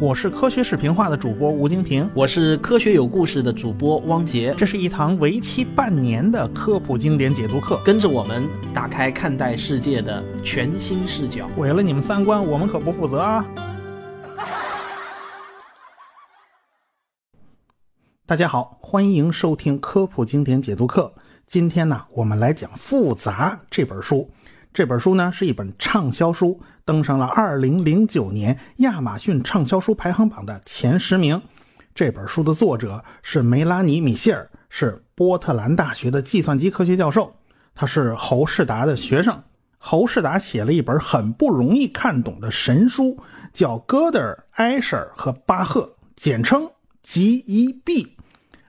我是科学视频化的主播吴京平，我是科学有故事的主播汪杰。这是一堂为期半年的科普经典解读课，跟着我们打开看待世界的全新视角。毁了你们三观，我们可不负责啊！大家好，欢迎收听科普经典解读课。今天呢，我们来讲《复杂》这本书。这本书呢是一本畅销书，登上了2009年亚马逊畅销书排行榜的前十名。这本书的作者是梅拉尼·米歇尔，是波特兰大学的计算机科学教授。他是侯世达的学生。侯世达写了一本很不容易看懂的神书，叫《哥德尔、埃舍尔和巴赫》，简称 GEB。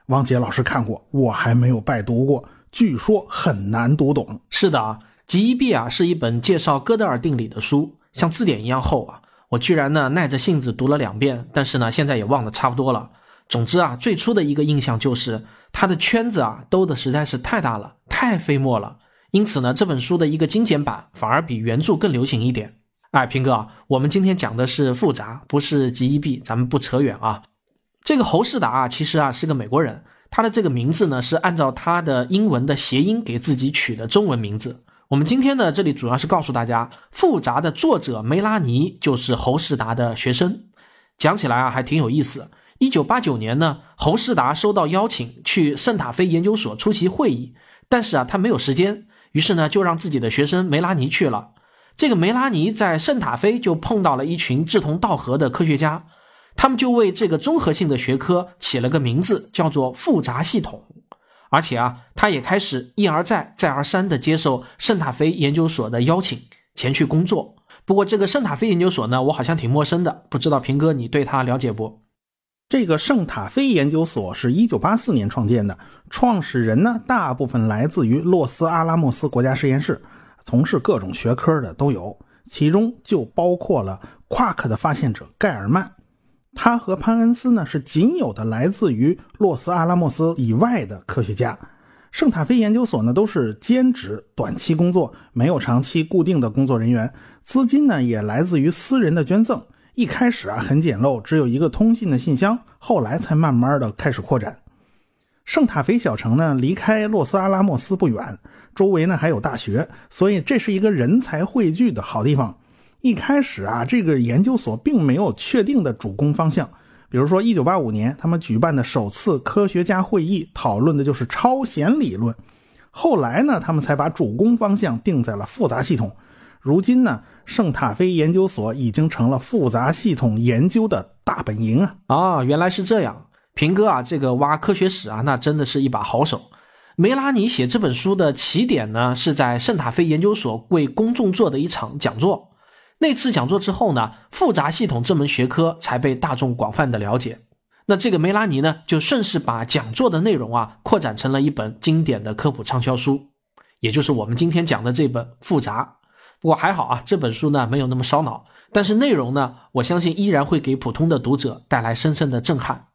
王杰老师看过，我还没有拜读过，据说很难读懂。是的啊。GEB 啊是一本介绍哥德尔定理的书，像字典一样厚啊。我居然呢耐着性子读了两遍，但是呢现在也忘得差不多了。总之啊，最初的一个印象就是它的圈子啊兜的实在是太大了，太费墨了。因此呢，这本书的一个精简版反而比原著更流行一点。哎，平哥，我们今天讲的是复杂，不是 GEB，咱们不扯远啊。这个侯世达啊，其实啊是个美国人，他的这个名字呢是按照他的英文的谐音给自己取的中文名字。我们今天呢，这里主要是告诉大家，《复杂》的作者梅拉尼就是侯世达的学生。讲起来啊，还挺有意思。一九八九年呢，侯世达收到邀请去圣塔菲研究所出席会议，但是啊，他没有时间，于是呢，就让自己的学生梅拉尼去了。这个梅拉尼在圣塔菲就碰到了一群志同道合的科学家，他们就为这个综合性的学科起了个名字，叫做复杂系统。而且啊，他也开始一而再、再而三地接受圣塔菲研究所的邀请，前去工作。不过，这个圣塔菲研究所呢，我好像挺陌生的，不知道平哥你对他了解不？这个圣塔菲研究所是一九八四年创建的，创始人呢，大部分来自于洛斯阿拉莫斯国家实验室，从事各种学科的都有，其中就包括了夸克的发现者盖尔曼。他和潘恩斯呢是仅有的来自于洛斯阿拉莫斯以外的科学家。圣塔菲研究所呢都是兼职、短期工作，没有长期固定的工作人员。资金呢也来自于私人的捐赠。一开始啊很简陋，只有一个通信的信箱，后来才慢慢的开始扩展。圣塔菲小城呢离开洛斯阿拉莫斯不远，周围呢还有大学，所以这是一个人才汇聚的好地方。一开始啊，这个研究所并没有确定的主攻方向。比如说，一九八五年他们举办的首次科学家会议，讨论的就是超弦理论。后来呢，他们才把主攻方向定在了复杂系统。如今呢，圣塔菲研究所已经成了复杂系统研究的大本营啊！啊，原来是这样，平哥啊，这个挖科学史啊，那真的是一把好手。梅拉尼写这本书的起点呢，是在圣塔菲研究所为公众做的一场讲座。那次讲座之后呢，复杂系统这门学科才被大众广泛的了解。那这个梅拉尼呢，就顺势把讲座的内容啊，扩展成了一本经典的科普畅销书，也就是我们今天讲的这本《复杂》。不过还好啊，这本书呢没有那么烧脑，但是内容呢，我相信依然会给普通的读者带来深深的震撼。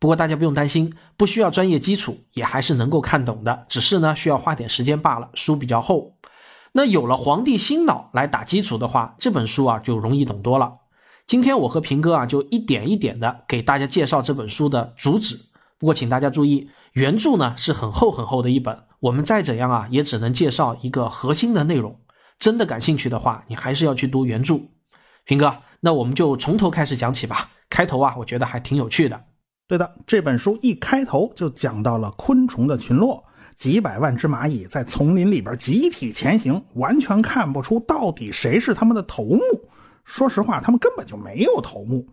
不过大家不用担心，不需要专业基础，也还是能够看懂的，只是呢需要花点时间罢了。书比较厚。那有了皇帝心脑来打基础的话，这本书啊就容易懂多了。今天我和平哥啊就一点一点的给大家介绍这本书的主旨。不过请大家注意，原著呢是很厚很厚的一本，我们再怎样啊也只能介绍一个核心的内容。真的感兴趣的话，你还是要去读原著。平哥，那我们就从头开始讲起吧。开头啊，我觉得还挺有趣的。对的，这本书一开头就讲到了昆虫的群落。几百万只蚂蚁在丛林里边集体前行，完全看不出到底谁是他们的头目。说实话，他们根本就没有头目。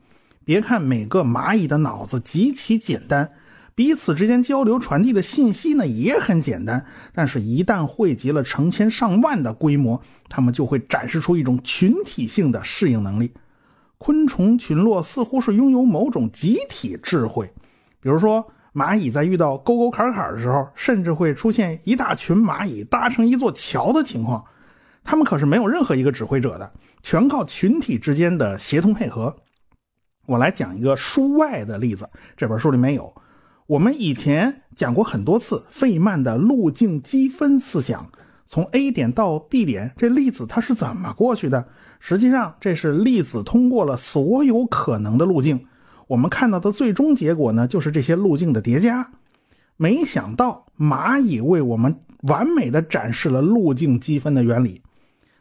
别看每个蚂蚁的脑子极其简单，彼此之间交流传递的信息呢也很简单，但是，一旦汇集了成千上万的规模，他们就会展示出一种群体性的适应能力。昆虫群落似乎是拥有某种集体智慧，比如说。蚂蚁在遇到沟沟坎坎的时候，甚至会出现一大群蚂蚁搭成一座桥的情况。他们可是没有任何一个指挥者的，全靠群体之间的协同配合。我来讲一个书外的例子，这本书里没有。我们以前讲过很多次费曼的路径积分思想，从 A 点到 B 点，这粒子它是怎么过去的？实际上，这是粒子通过了所有可能的路径。我们看到的最终结果呢，就是这些路径的叠加。没想到蚂蚁为我们完美的展示了路径积分的原理。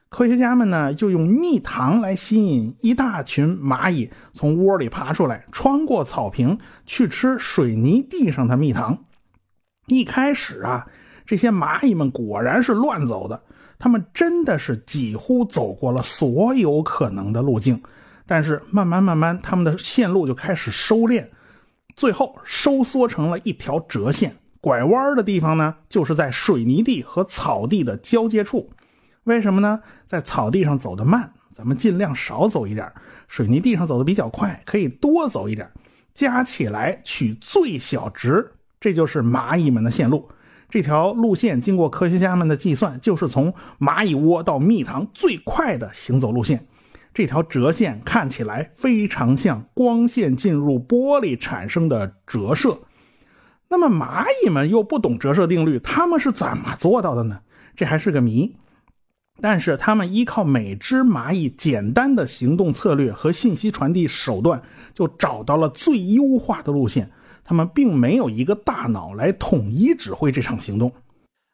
科学家们呢，就用蜜糖来吸引一大群蚂蚁从窝里爬出来，穿过草坪去吃水泥地上的蜜糖。一开始啊，这些蚂蚁们果然是乱走的，他们真的是几乎走过了所有可能的路径。但是慢慢慢慢，他们的线路就开始收敛，最后收缩成了一条折线。拐弯的地方呢，就是在水泥地和草地的交界处。为什么呢？在草地上走得慢，咱们尽量少走一点；水泥地上走得比较快，可以多走一点。加起来取最小值，这就是蚂蚁们的线路。这条路线经过科学家们的计算，就是从蚂蚁窝到蜜糖最快的行走路线。这条折线看起来非常像光线进入玻璃产生的折射。那么蚂蚁们又不懂折射定律，他们是怎么做到的呢？这还是个谜。但是他们依靠每只蚂蚁简单的行动策略和信息传递手段，就找到了最优化的路线。他们并没有一个大脑来统一指挥这场行动。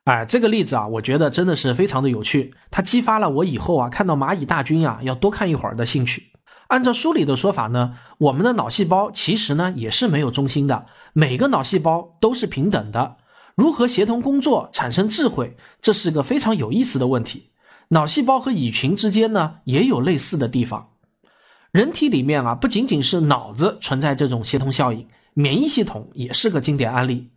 哎，这个例子啊，我觉得真的是非常的有趣，它激发了我以后啊看到蚂蚁大军啊要多看一会儿的兴趣。按照书里的说法呢，我们的脑细胞其实呢也是没有中心的，每个脑细胞都是平等的。如何协同工作、产生智慧，这是个非常有意思的问题。脑细胞和蚁群之间呢，也有类似的地方。人体里面啊，不仅仅是脑子存在这种协同效应，免疫系统也是个经典案例。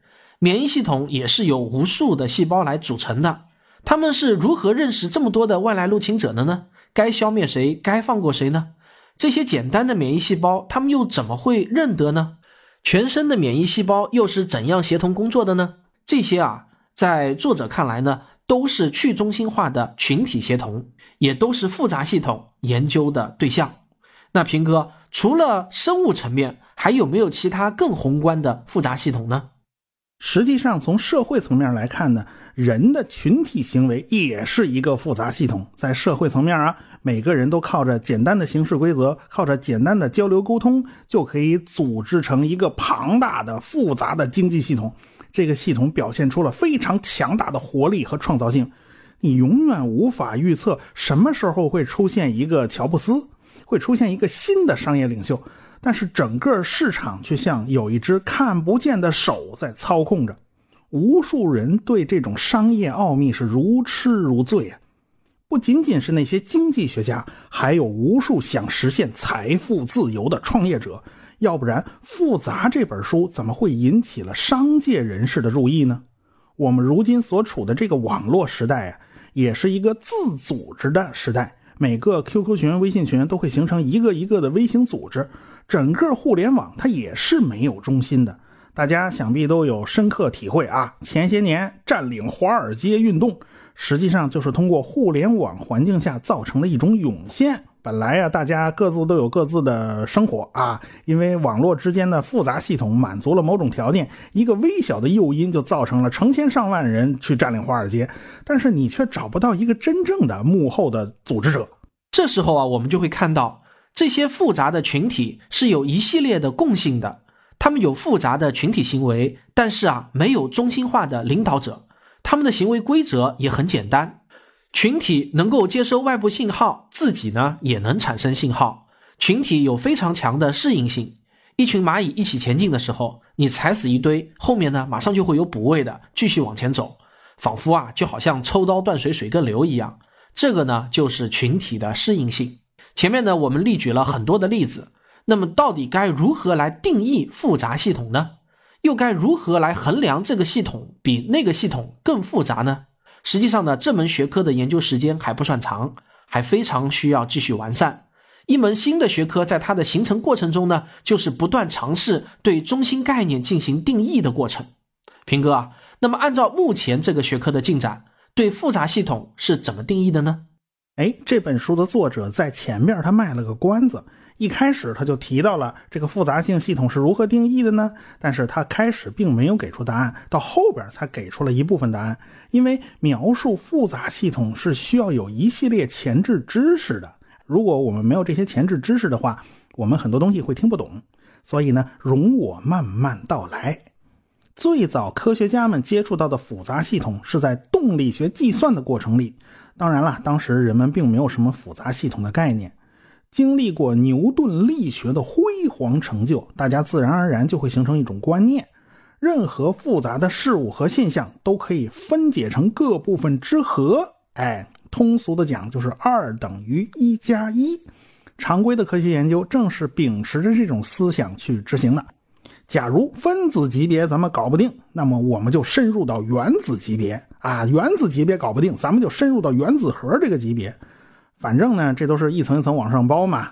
免疫系统也是由无数的细胞来组成的。他们是如何认识这么多的外来入侵者的呢？该消灭谁，该放过谁呢？这些简单的免疫细胞，他们又怎么会认得呢？全身的免疫细胞又是怎样协同工作的呢？这些啊，在作者看来呢？都是去中心化的群体协同，也都是复杂系统研究的对象。那平哥，除了生物层面，还有没有其他更宏观的复杂系统呢？实际上，从社会层面来看呢，人的群体行为也是一个复杂系统。在社会层面啊，每个人都靠着简单的行事规则，靠着简单的交流沟通，就可以组织成一个庞大的、复杂的经济系统。这个系统表现出了非常强大的活力和创造性，你永远无法预测什么时候会出现一个乔布斯，会出现一个新的商业领袖，但是整个市场却像有一只看不见的手在操控着，无数人对这种商业奥秘是如痴如醉啊！不仅仅是那些经济学家，还有无数想实现财富自由的创业者。要不然，《复杂》这本书怎么会引起了商界人士的注意呢？我们如今所处的这个网络时代啊，也是一个自组织的时代。每个 QQ 群、微信群都会形成一个一个的微型组织。整个互联网它也是没有中心的。大家想必都有深刻体会啊！前些年占领华尔街运动，实际上就是通过互联网环境下造成的一种涌现。本来呀，大家各自都有各自的生活啊，因为网络之间的复杂系统满足了某种条件，一个微小的诱因就造成了成千上万人去占领华尔街，但是你却找不到一个真正的幕后的组织者。这时候啊，我们就会看到这些复杂的群体是有一系列的共性的，他们有复杂的群体行为，但是啊，没有中心化的领导者，他们的行为规则也很简单。群体能够接收外部信号，自己呢也能产生信号。群体有非常强的适应性。一群蚂蚁一起前进的时候，你踩死一堆，后面呢马上就会有补位的，继续往前走，仿佛啊就好像抽刀断水，水更流一样。这个呢就是群体的适应性。前面呢我们例举了很多的例子，那么到底该如何来定义复杂系统呢？又该如何来衡量这个系统比那个系统更复杂呢？实际上呢，这门学科的研究时间还不算长，还非常需要继续完善。一门新的学科在它的形成过程中呢，就是不断尝试对中心概念进行定义的过程。平哥啊，那么按照目前这个学科的进展，对复杂系统是怎么定义的呢？哎，这本书的作者在前面他卖了个关子。一开始他就提到了这个复杂性系统是如何定义的呢？但是他开始并没有给出答案，到后边才给出了一部分答案。因为描述复杂系统是需要有一系列前置知识的，如果我们没有这些前置知识的话，我们很多东西会听不懂。所以呢，容我慢慢道来。最早科学家们接触到的复杂系统是在动力学计算的过程里。当然了，当时人们并没有什么复杂系统的概念。经历过牛顿力学的辉煌成就，大家自然而然就会形成一种观念：任何复杂的事物和现象都可以分解成各部分之和。哎，通俗的讲就是二等于一加一。常规的科学研究正是秉持着这种思想去执行的。假如分子级别咱们搞不定，那么我们就深入到原子级别啊，原子级别搞不定，咱们就深入到原子核这个级别。反正呢，这都是一层一层往上包嘛。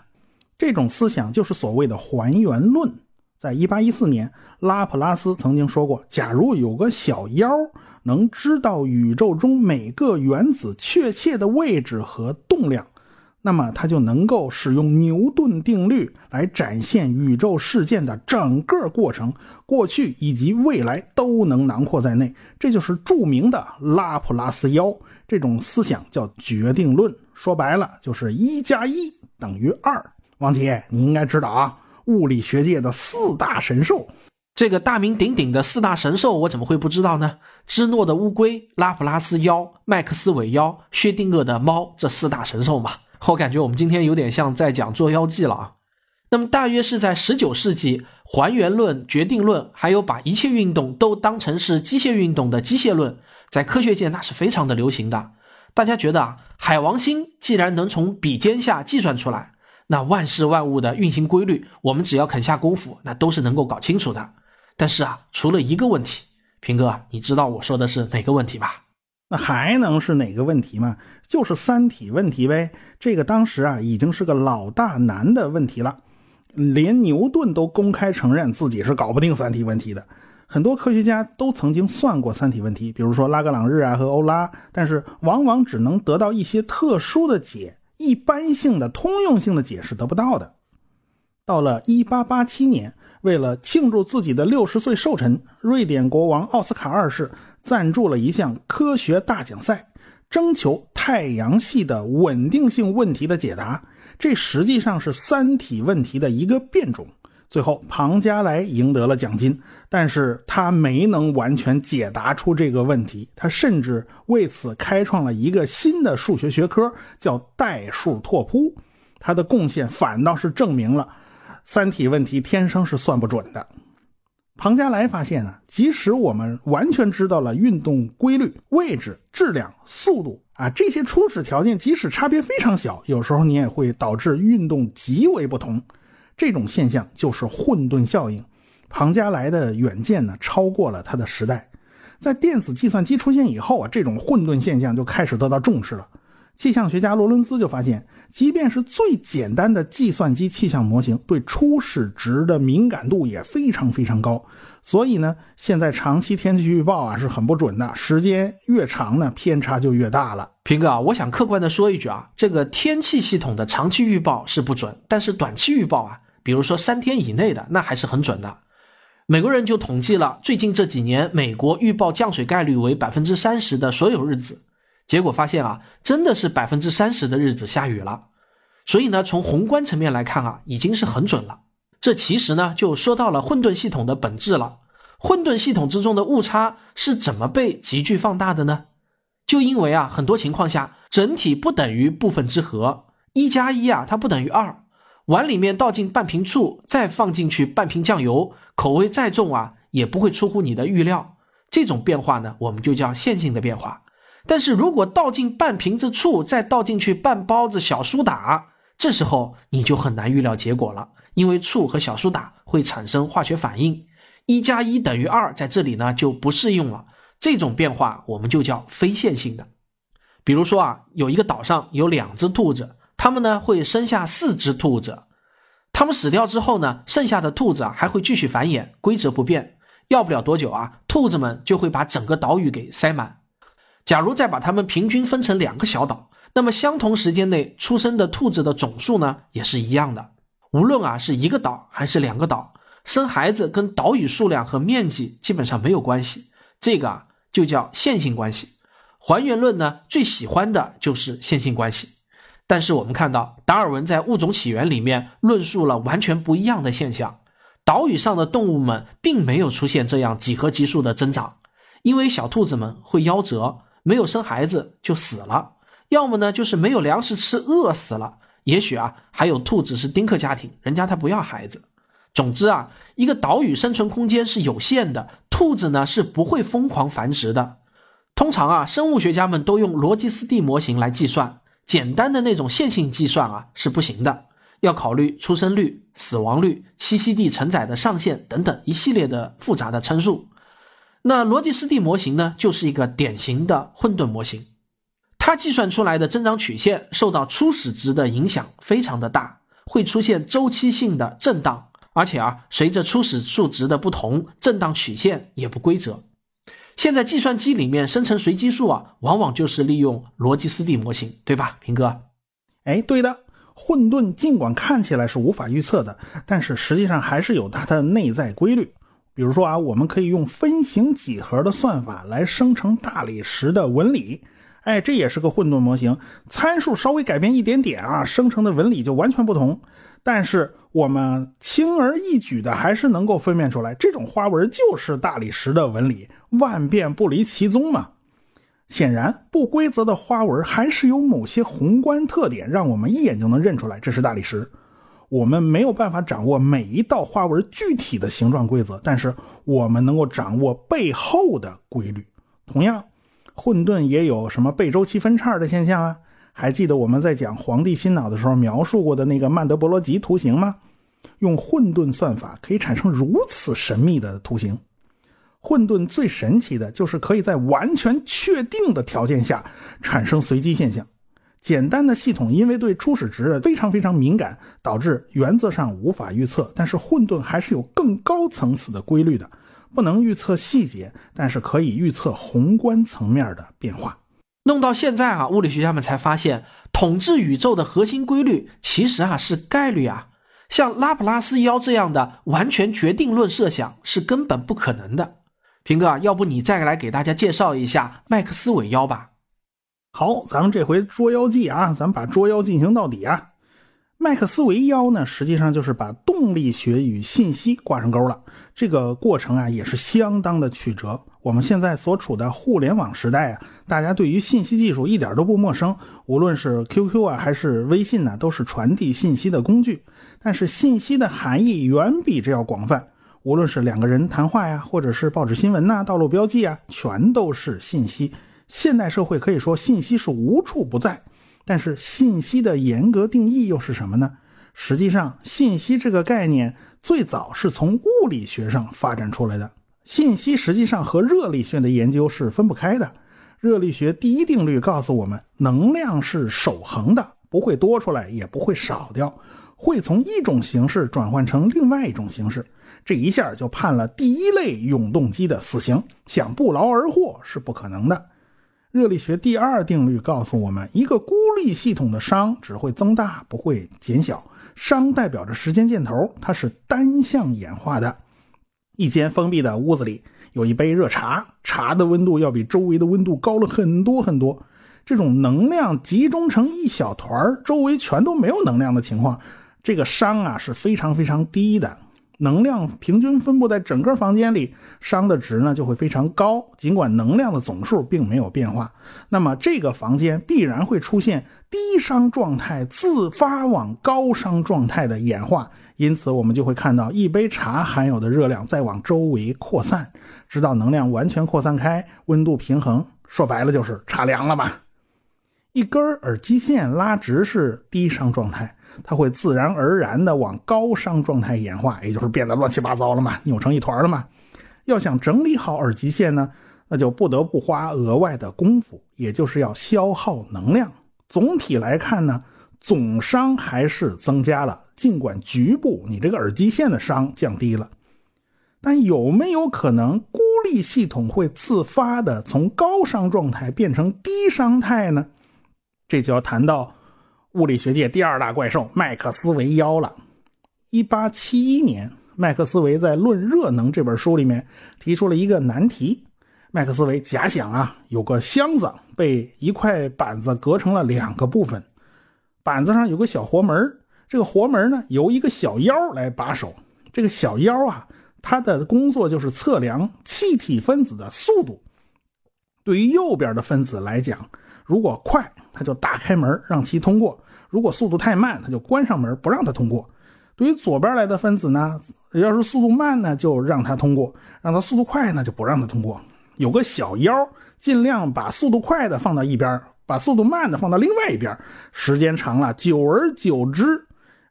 这种思想就是所谓的还原论。在一八一四年，拉普拉斯曾经说过：“假如有个小妖能知道宇宙中每个原子确切的位置和动量。”那么，它就能够使用牛顿定律来展现宇宙事件的整个过程，过去以及未来都能囊括在内。这就是著名的拉普拉斯妖。这种思想叫决定论，说白了就是一加一等于二。王杰，你应该知道啊，物理学界的四大神兽。这个大名鼎鼎的四大神兽，我怎么会不知道呢？芝诺的乌龟、拉普拉斯妖、麦克斯韦妖、薛定谔的猫，这四大神兽嘛。我感觉我们今天有点像在讲《捉妖记》了啊。那么大约是在十九世纪，还原论、决定论，还有把一切运动都当成是机械运动的机械论，在科学界那是非常的流行的。大家觉得啊，海王星既然能从笔尖下计算出来，那万事万物的运行规律，我们只要肯下功夫，那都是能够搞清楚的。但是啊，除了一个问题，平哥，你知道我说的是哪个问题吧？那还能是哪个问题吗？就是三体问题呗。这个当时啊，已经是个老大难的问题了，连牛顿都公开承认自己是搞不定三体问题的。很多科学家都曾经算过三体问题，比如说拉格朗日啊和欧拉，但是往往只能得到一些特殊的解，一般性的、通用性的解释得不到的。到了1887年。为了庆祝自己的六十岁寿辰，瑞典国王奥斯卡二世赞助了一项科学大奖赛，征求太阳系的稳定性问题的解答。这实际上是三体问题的一个变种。最后，庞加莱赢得了奖金，但是他没能完全解答出这个问题。他甚至为此开创了一个新的数学学科，叫代数拓扑。他的贡献反倒是证明了。三体问题天生是算不准的。庞加莱发现啊，即使我们完全知道了运动规律、位置、质量、速度啊这些初始条件，即使差别非常小，有时候你也会导致运动极为不同。这种现象就是混沌效应。庞加莱的远见呢，超过了他的时代。在电子计算机出现以后啊，这种混沌现象就开始得到重视了。气象学家罗伦斯就发现，即便是最简单的计算机气象模型，对初始值的敏感度也非常非常高。所以呢，现在长期天气预报啊是很不准的，时间越长呢，偏差就越大了。平哥，我想客观的说一句啊，这个天气系统的长期预报是不准，但是短期预报啊，比如说三天以内的，那还是很准的。美国人就统计了最近这几年美国预报降水概率为百分之三十的所有日子。结果发现啊，真的是百分之三十的日子下雨了，所以呢，从宏观层面来看啊，已经是很准了。这其实呢，就说到了混沌系统的本质了。混沌系统之中的误差是怎么被急剧放大的呢？就因为啊，很多情况下，整体不等于部分之和，一加一啊，它不等于二。碗里面倒进半瓶醋，再放进去半瓶酱油，口味再重啊，也不会出乎你的预料。这种变化呢，我们就叫线性的变化。但是如果倒进半瓶子醋，再倒进去半包子小苏打，这时候你就很难预料结果了，因为醋和小苏打会产生化学反应，一加一等于二，在这里呢就不适用了。这种变化我们就叫非线性的。比如说啊，有一个岛上有两只兔子，它们呢会生下四只兔子，它们死掉之后呢，剩下的兔子还会继续繁衍，规则不变。要不了多久啊，兔子们就会把整个岛屿给塞满。假如再把它们平均分成两个小岛，那么相同时间内出生的兔子的总数呢，也是一样的。无论啊是一个岛还是两个岛，生孩子跟岛屿数量和面积基本上没有关系。这个啊就叫线性关系。还原论呢最喜欢的就是线性关系。但是我们看到，达尔文在《物种起源》里面论述了完全不一样的现象：岛屿上的动物们并没有出现这样几何级数的增长，因为小兔子们会夭折，没有生孩子就死了；要么呢，就是没有粮食吃，饿死了；也许啊，还有兔子是丁克家庭，人家他不要孩子。总之啊，一个岛屿生存空间是有限的，兔子呢是不会疯狂繁殖的。通常啊，生物学家们都用罗吉斯蒂模型来计算。简单的那种线性计算啊是不行的，要考虑出生率、死亡率、栖息地承载的上限等等一系列的复杂的参数。那逻辑斯蒂模型呢，就是一个典型的混沌模型，它计算出来的增长曲线受到初始值的影响非常的大，会出现周期性的震荡，而且啊，随着初始数值的不同，震荡曲线也不规则。现在计算机里面生成随机数啊，往往就是利用逻辑斯蒂模型，对吧，平哥？哎，对的。混沌尽管看起来是无法预测的，但是实际上还是有它的内在规律。比如说啊，我们可以用分形几何的算法来生成大理石的纹理。哎，这也是个混沌模型，参数稍微改变一点点啊，生成的纹理就完全不同。但是我们轻而易举的还是能够分辨出来，这种花纹就是大理石的纹理，万变不离其宗嘛。显然，不规则的花纹还是有某些宏观特点，让我们一眼就能认出来这是大理石。我们没有办法掌握每一道花纹具体的形状规则，但是我们能够掌握背后的规律。同样，混沌也有什么背周期分叉的现象啊？还记得我们在讲《皇帝心脑》的时候描述过的那个曼德伯罗集图形吗？用混沌算法可以产生如此神秘的图形。混沌最神奇的就是可以在完全确定的条件下产生随机现象。简单的系统因为对初始值非常非常敏感，导致原则上无法预测。但是混沌还是有更高层次的规律的，不能预测细节，但是可以预测宏观层面的变化。弄到现在啊，物理学家们才发现，统治宇宙的核心规律其实啊是概率啊。像拉普拉斯妖这样的完全决定论设想是根本不可能的。平哥，要不你再来给大家介绍一下麦克斯韦妖吧？好，咱们这回捉妖记啊，咱们把捉妖进行到底啊。麦克斯韦妖呢，实际上就是把动力学与信息挂上钩了。这个过程啊，也是相当的曲折。我们现在所处的互联网时代啊，大家对于信息技术一点都不陌生。无论是 QQ 啊，还是微信呢，都是传递信息的工具。但是信息的含义远比这要广泛。无论是两个人谈话呀，或者是报纸新闻呐、道路标记啊，全都是信息。现代社会可以说信息是无处不在。但是信息的严格定义又是什么呢？实际上，信息这个概念最早是从物理学上发展出来的。信息实际上和热力学的研究是分不开的。热力学第一定律告诉我们，能量是守恒的，不会多出来，也不会少掉，会从一种形式转换成另外一种形式。这一下就判了第一类永动机的死刑，想不劳而获是不可能的。热力学第二定律告诉我们，一个孤立系统的熵只会增大，不会减小。熵代表着时间箭头，它是单向演化的。一间封闭的屋子里有一杯热茶，茶的温度要比周围的温度高了很多很多。这种能量集中成一小团周围全都没有能量的情况，这个熵啊是非常非常低的。能量平均分布在整个房间里，熵的值呢就会非常高。尽管能量的总数并没有变化，那么这个房间必然会出现低熵状态自发往高熵状态的演化。因此，我们就会看到一杯茶含有的热量在往周围扩散，直到能量完全扩散开，温度平衡。说白了就是茶凉了吧？一根耳机线拉直是低熵状态。它会自然而然的往高熵状态演化，也就是变得乱七八糟了嘛，扭成一团了嘛。要想整理好耳机线呢，那就不得不花额外的功夫，也就是要消耗能量。总体来看呢，总熵还是增加了，尽管局部你这个耳机线的熵降低了，但有没有可能孤立系统会自发的从高熵状态变成低熵态呢？这就要谈到。物理学界第二大怪兽麦克斯韦妖了。一八七一年，麦克斯韦在《论热能》这本书里面提出了一个难题。麦克斯韦假想啊，有个箱子被一块板子隔成了两个部分，板子上有个小活门这个活门呢由一个小妖来把守。这个小妖啊，它的工作就是测量气体分子的速度。对于右边的分子来讲，如果快，它就打开门让其通过；如果速度太慢，它就关上门不让它通过。对于左边来的分子呢，要是速度慢呢，就让它通过；让它速度快呢，就不让它通过。有个小腰，尽量把速度快的放到一边，把速度慢的放到另外一边。时间长了，久而久之，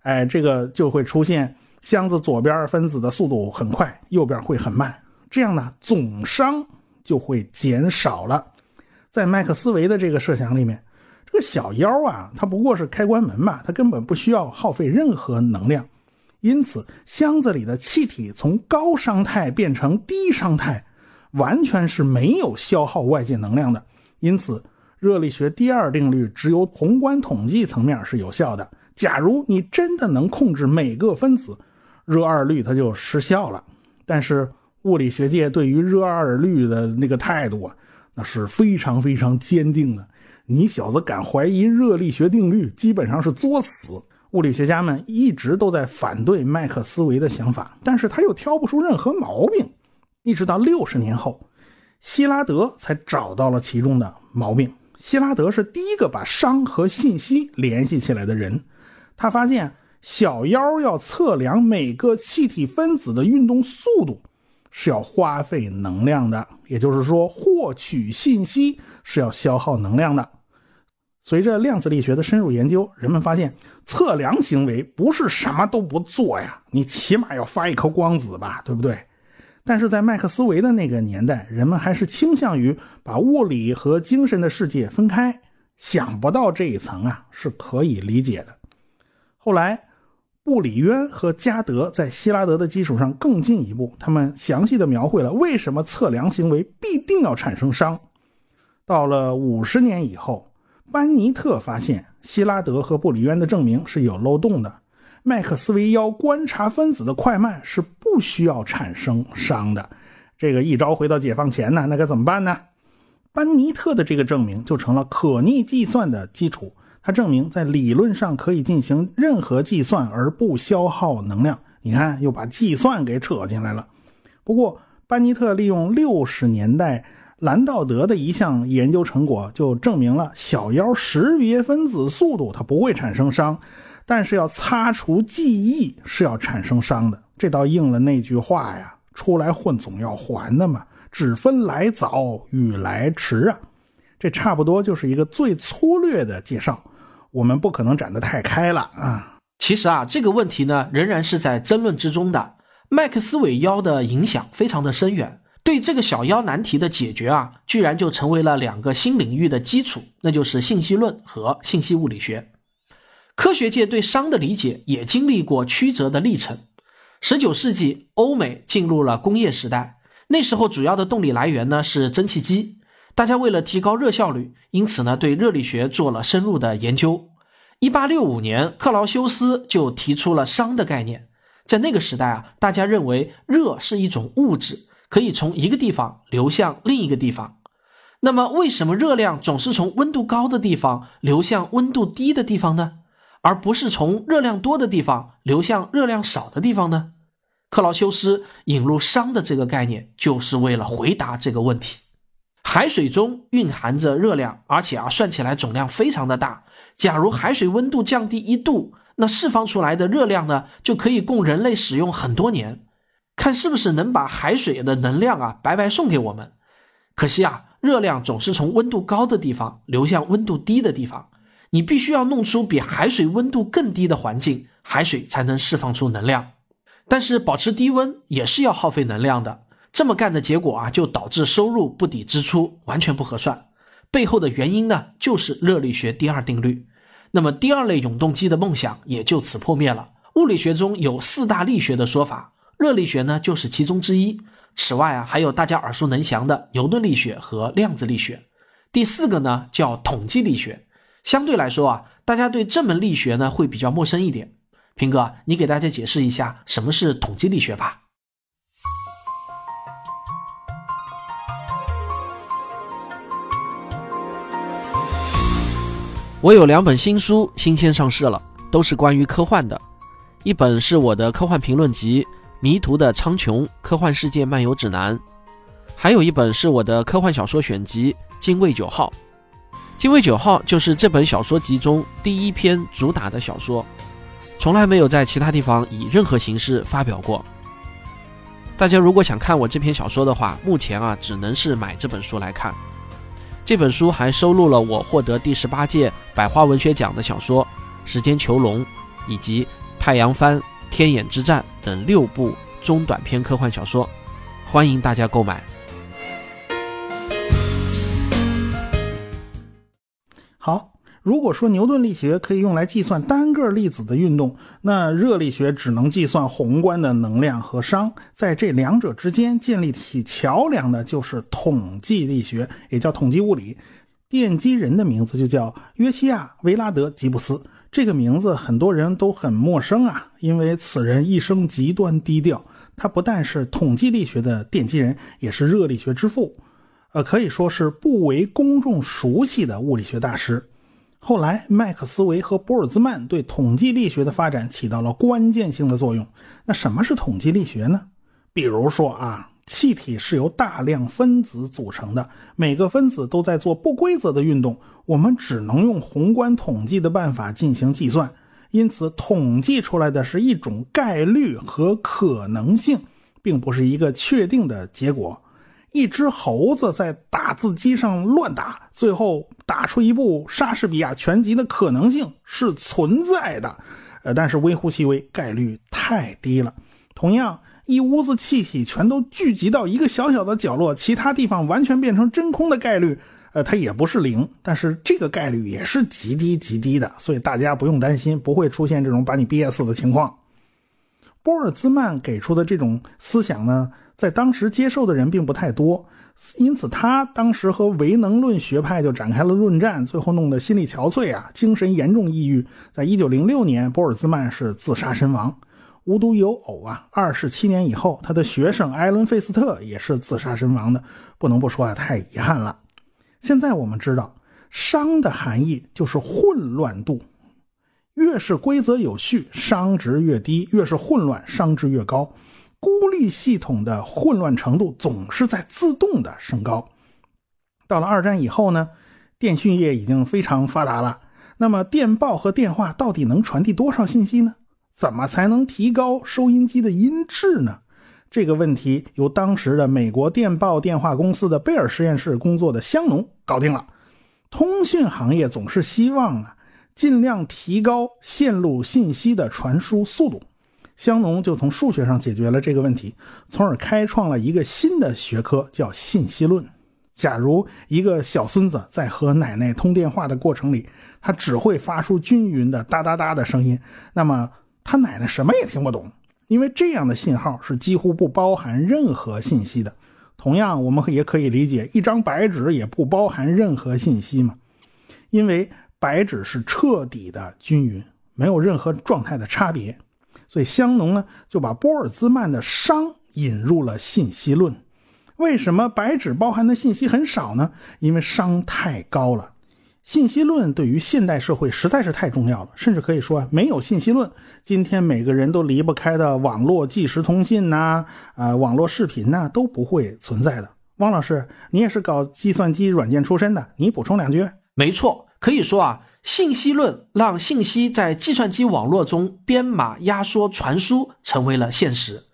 哎，这个就会出现箱子左边分子的速度很快，右边会很慢。这样呢，总熵就会减少了。在麦克斯韦的这个设想里面，这个小妖啊，它不过是开关门嘛，它根本不需要耗费任何能量。因此，箱子里的气体从高熵态变成低熵态，完全是没有消耗外界能量的。因此，热力学第二定律只有宏观统计层面是有效的。假如你真的能控制每个分子，热二律它就失效了。但是，物理学界对于热二律的那个态度啊，那是非常非常坚定的。你小子敢怀疑热力学定律，基本上是作死。物理学家们一直都在反对麦克斯韦的想法，但是他又挑不出任何毛病。一直到六十年后，希拉德才找到了其中的毛病。希拉德是第一个把熵和信息联系起来的人。他发现小妖要测量每个气体分子的运动速度是要花费能量的，也就是说，获取信息是要消耗能量的。随着量子力学的深入研究，人们发现测量行为不是什么都不做呀，你起码要发一颗光子吧，对不对？但是在麦克斯韦的那个年代，人们还是倾向于把物理和精神的世界分开。想不到这一层啊，是可以理解的。后来，布里渊和加德在希拉德的基础上更进一步，他们详细的描绘了为什么测量行为必定要产生熵。到了五十年以后。班尼特发现希拉德和布里渊的证明是有漏洞的。麦克斯韦要观察分子的快慢是不需要产生熵的。这个一朝回到解放前呢，那该怎么办呢？班尼特的这个证明就成了可逆计算的基础。他证明在理论上可以进行任何计算而不消耗能量。你看，又把计算给扯进来了。不过，班尼特利用六十年代。兰道德的一项研究成果就证明了小妖识别分子速度它不会产生伤，但是要擦除记忆是要产生伤的。这倒应了那句话呀：“出来混总要还的嘛，只分来早与来迟啊。”这差不多就是一个最粗略的介绍，我们不可能展得太开了啊。其实啊，这个问题呢仍然是在争论之中的。麦克斯韦妖的影响非常的深远。对这个小妖难题的解决啊，居然就成为了两个新领域的基础，那就是信息论和信息物理学。科学界对熵的理解也经历过曲折的历程。十九世纪，欧美进入了工业时代，那时候主要的动力来源呢是蒸汽机。大家为了提高热效率，因此呢对热力学做了深入的研究。一八六五年，克劳修斯就提出了熵的概念。在那个时代啊，大家认为热是一种物质。可以从一个地方流向另一个地方，那么为什么热量总是从温度高的地方流向温度低的地方呢？而不是从热量多的地方流向热量少的地方呢？克劳修斯引入熵的这个概念，就是为了回答这个问题。海水中蕴含着热量，而且啊算起来总量非常的大。假如海水温度降低一度，那释放出来的热量呢，就可以供人类使用很多年。看是不是能把海水的能量啊白白送给我们？可惜啊，热量总是从温度高的地方流向温度低的地方。你必须要弄出比海水温度更低的环境，海水才能释放出能量。但是保持低温也是要耗费能量的。这么干的结果啊，就导致收入不抵支出，完全不合算。背后的原因呢，就是热力学第二定律。那么第二类永动机的梦想也就此破灭了。物理学中有四大力学的说法。热力学呢，就是其中之一。此外啊，还有大家耳熟能详的牛顿力学和量子力学。第四个呢，叫统计力学。相对来说啊，大家对这门力学呢会比较陌生一点。平哥，你给大家解释一下什么是统计力学吧。我有两本新书新鲜上市了，都是关于科幻的。一本是我的科幻评论集《迷途的苍穹：科幻世界漫游指南》，还有一本是我的科幻小说选集《精卫九号》。《精卫九号》就是这本小说集中第一篇主打的小说，从来没有在其他地方以任何形式发表过。大家如果想看我这篇小说的话，目前啊只能是买这本书来看。这本书还收录了我获得第十八届百花文学奖的小说《时间囚笼》，以及《太阳帆》《天眼之战》等六部中短篇科幻小说，欢迎大家购买。好。如果说牛顿力学可以用来计算单个粒子的运动，那热力学只能计算宏观的能量和熵，在这两者之间建立起桥梁的就是统计力学，也叫统计物理。奠基人的名字就叫约西亚·维拉德·吉布斯，这个名字很多人都很陌生啊，因为此人一生极端低调。他不但是统计力学的奠基人，也是热力学之父，呃，可以说是不为公众熟悉的物理学大师。后来，麦克斯韦和波尔兹曼对统计力学的发展起到了关键性的作用。那什么是统计力学呢？比如说啊，气体是由大量分子组成的，每个分子都在做不规则的运动，我们只能用宏观统计的办法进行计算，因此统计出来的是一种概率和可能性，并不是一个确定的结果。一只猴子在打字机上乱打，最后打出一部莎士比亚全集的可能性是存在的，呃，但是微乎其微，概率太低了。同样，一屋子气体全都聚集到一个小小的角落，其他地方完全变成真空的概率，呃，它也不是零，但是这个概率也是极低极低的，所以大家不用担心，不会出现这种把你憋死的情况。波尔兹曼给出的这种思想呢？在当时接受的人并不太多，因此他当时和唯能论学派就展开了论战，最后弄得心力憔悴啊，精神严重抑郁。在一九零六年，波尔兹曼是自杀身亡。无独有偶啊，二十七年以后，他的学生艾伦费斯特也是自杀身亡的。不能不说啊，太遗憾了。现在我们知道，熵的含义就是混乱度，越是规则有序，熵值越低；越是混乱，熵值越高。孤立系统的混乱程度总是在自动的升高。到了二战以后呢，电讯业已经非常发达了。那么电报和电话到底能传递多少信息呢？怎么才能提高收音机的音质呢？这个问题由当时的美国电报电话公司的贝尔实验室工作的香农搞定了。通讯行业总是希望啊，尽量提高线路信息的传输速度。香农就从数学上解决了这个问题，从而开创了一个新的学科，叫信息论。假如一个小孙子在和奶奶通电话的过程里，他只会发出均匀的哒哒哒的声音，那么他奶奶什么也听不懂，因为这样的信号是几乎不包含任何信息的。同样，我们也可以理解，一张白纸也不包含任何信息嘛，因为白纸是彻底的均匀，没有任何状态的差别。所以香农呢就把波尔兹曼的熵引入了信息论。为什么白纸包含的信息很少呢？因为熵太高了。信息论对于现代社会实在是太重要了，甚至可以说没有信息论，今天每个人都离不开的网络即时通信呐，啊，网络视频呐都不会存在的。汪老师，你也是搞计算机软件出身的，你补充两句。没错，可以说啊。信息论让信息在计算机网络中编码、压缩、传输成为了现实。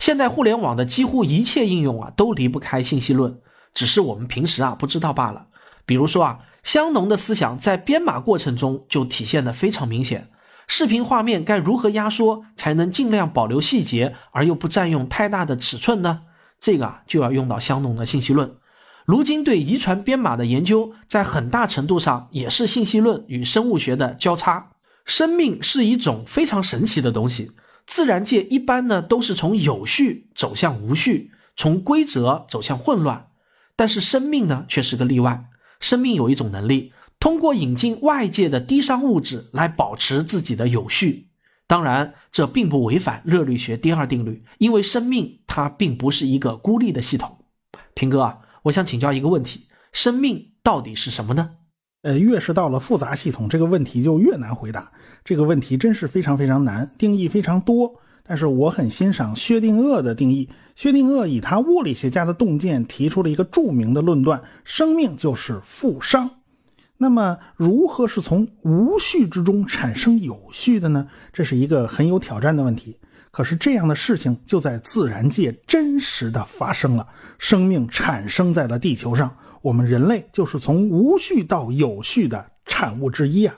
现在互联网的几乎一切应用啊，都离不开信息论，只是我们平时啊不知道罢了。比如说啊，香农的思想在编码过程中就体现的非常明显。视频画面该如何压缩才能尽量保留细节，而又不占用太大的尺寸呢？这个啊就要用到香农的信息论。如今对遗传编码的研究，在很大程度上也是信息论与生物学的交叉。生命是一种非常神奇的东西，自然界一般呢都是从有序走向无序，从规则走向混乱，但是生命呢却是个例外。生命有一种能力，通过引进外界的低熵物质来保持自己的有序。当然，这并不违反热力学第二定律，因为生命它并不是一个孤立的系统。平哥啊。我想请教一个问题：生命到底是什么呢？呃，越是到了复杂系统，这个问题就越难回答。这个问题真是非常非常难，定义非常多。但是我很欣赏薛定谔的定义。薛定谔以他物理学家的洞见提出了一个著名的论断：生命就是负熵。那么，如何是从无序之中产生有序的呢？这是一个很有挑战的问题。可是，这样的事情就在自然界真实的发生了，生命产生在了地球上。我们人类就是从无序到有序的产物之一啊！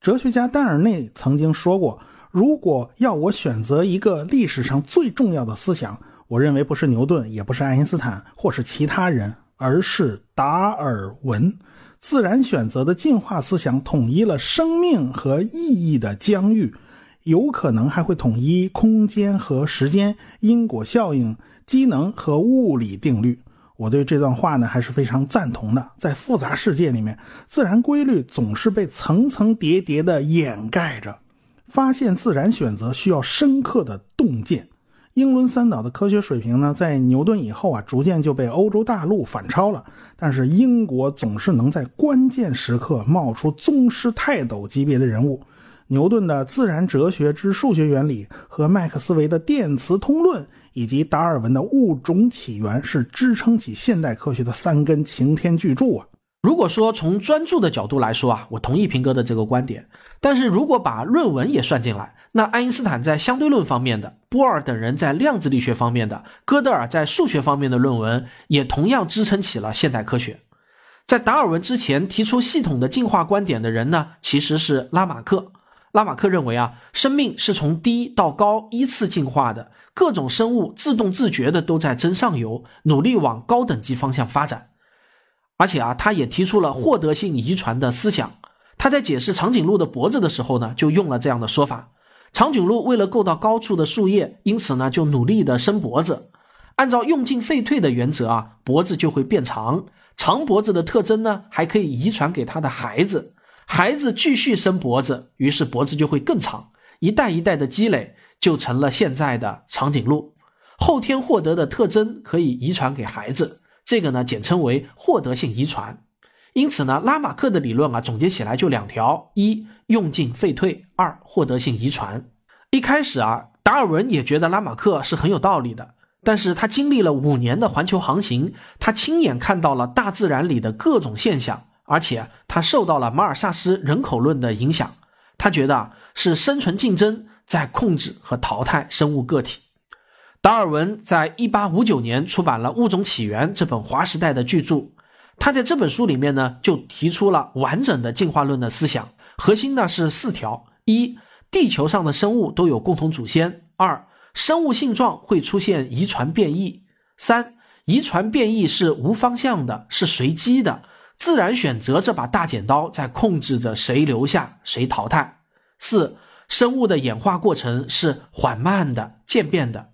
哲学家丹尔内曾经说过：“如果要我选择一个历史上最重要的思想，我认为不是牛顿，也不是爱因斯坦，或是其他人，而是达尔文。自然选择的进化思想统一了生命和意义的疆域，有可能还会统一空间和时间、因果效应、机能和物理定律。”我对这段话呢还是非常赞同的。在复杂世界里面，自然规律总是被层层叠叠的掩盖着。发现自然选择需要深刻的洞见。英伦三岛的科学水平呢，在牛顿以后啊，逐渐就被欧洲大陆反超了。但是英国总是能在关键时刻冒出宗师泰斗级别的人物。牛顿的《自然哲学之数学原理》和麦克斯韦的电磁通论。以及达尔文的物种起源是支撑起现代科学的三根擎天巨柱啊！如果说从专注的角度来说啊，我同意平哥的这个观点。但是如果把论文也算进来，那爱因斯坦在相对论方面的，波尔等人在量子力学方面的，哥德尔在数学方面的论文，也同样支撑起了现代科学。在达尔文之前提出系统的进化观点的人呢，其实是拉马克。拉马克认为啊，生命是从低到高依次进化的。各种生物自动自觉的都在争上游，努力往高等级方向发展。而且啊，他也提出了获得性遗传的思想。他在解释长颈鹿的脖子的时候呢，就用了这样的说法：长颈鹿为了够到高处的树叶，因此呢就努力的伸脖子。按照用进废退的原则啊，脖子就会变长。长脖子的特征呢，还可以遗传给他的孩子。孩子继续伸脖子，于是脖子就会更长。一代一代的积累。就成了现在的长颈鹿，后天获得的特征可以遗传给孩子，这个呢简称为获得性遗传。因此呢，拉马克的理论啊总结起来就两条：一用进废退，二获得性遗传。一开始啊，达尔文也觉得拉马克是很有道理的，但是他经历了五年的环球航行，他亲眼看到了大自然里的各种现象，而且他受到了马尔萨斯人口论的影响，他觉得是生存竞争。在控制和淘汰生物个体。达尔文在一八五九年出版了《物种起源》这本划时代的巨著。他在这本书里面呢，就提出了完整的进化论的思想，核心呢是四条：一、地球上的生物都有共同祖先；二、生物性状会出现遗传变异；三、遗传变异是无方向的，是随机的，自然选择这把大剪刀在控制着谁留下谁淘汰；四。生物的演化过程是缓慢的、渐变的。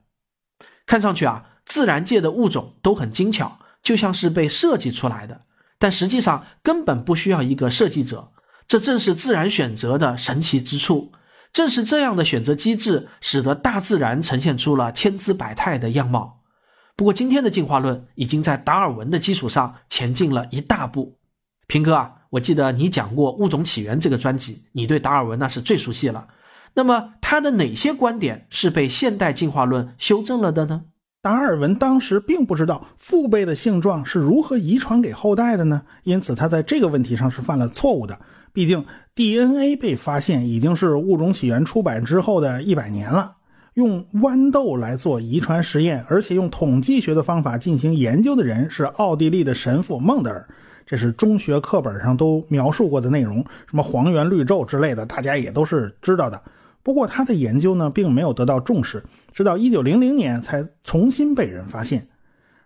看上去啊，自然界的物种都很精巧，就像是被设计出来的。但实际上根本不需要一个设计者，这正是自然选择的神奇之处。正是这样的选择机制，使得大自然呈现出了千姿百态的样貌。不过，今天的进化论已经在达尔文的基础上前进了一大步。平哥啊，我记得你讲过《物种起源》这个专辑，你对达尔文那是最熟悉了。那么他的哪些观点是被现代进化论修正了的呢？达尔文当时并不知道父辈的性状是如何遗传给后代的呢，因此他在这个问题上是犯了错误的。毕竟 DNA 被发现已经是《物种起源》出版之后的一百年了，用豌豆来做遗传实验，而且用统计学的方法进行研究的人是奥地利的神父孟德尔，这是中学课本上都描述过的内容，什么黄圆绿皱之类的，大家也都是知道的。不过他的研究呢，并没有得到重视，直到一九零零年才重新被人发现。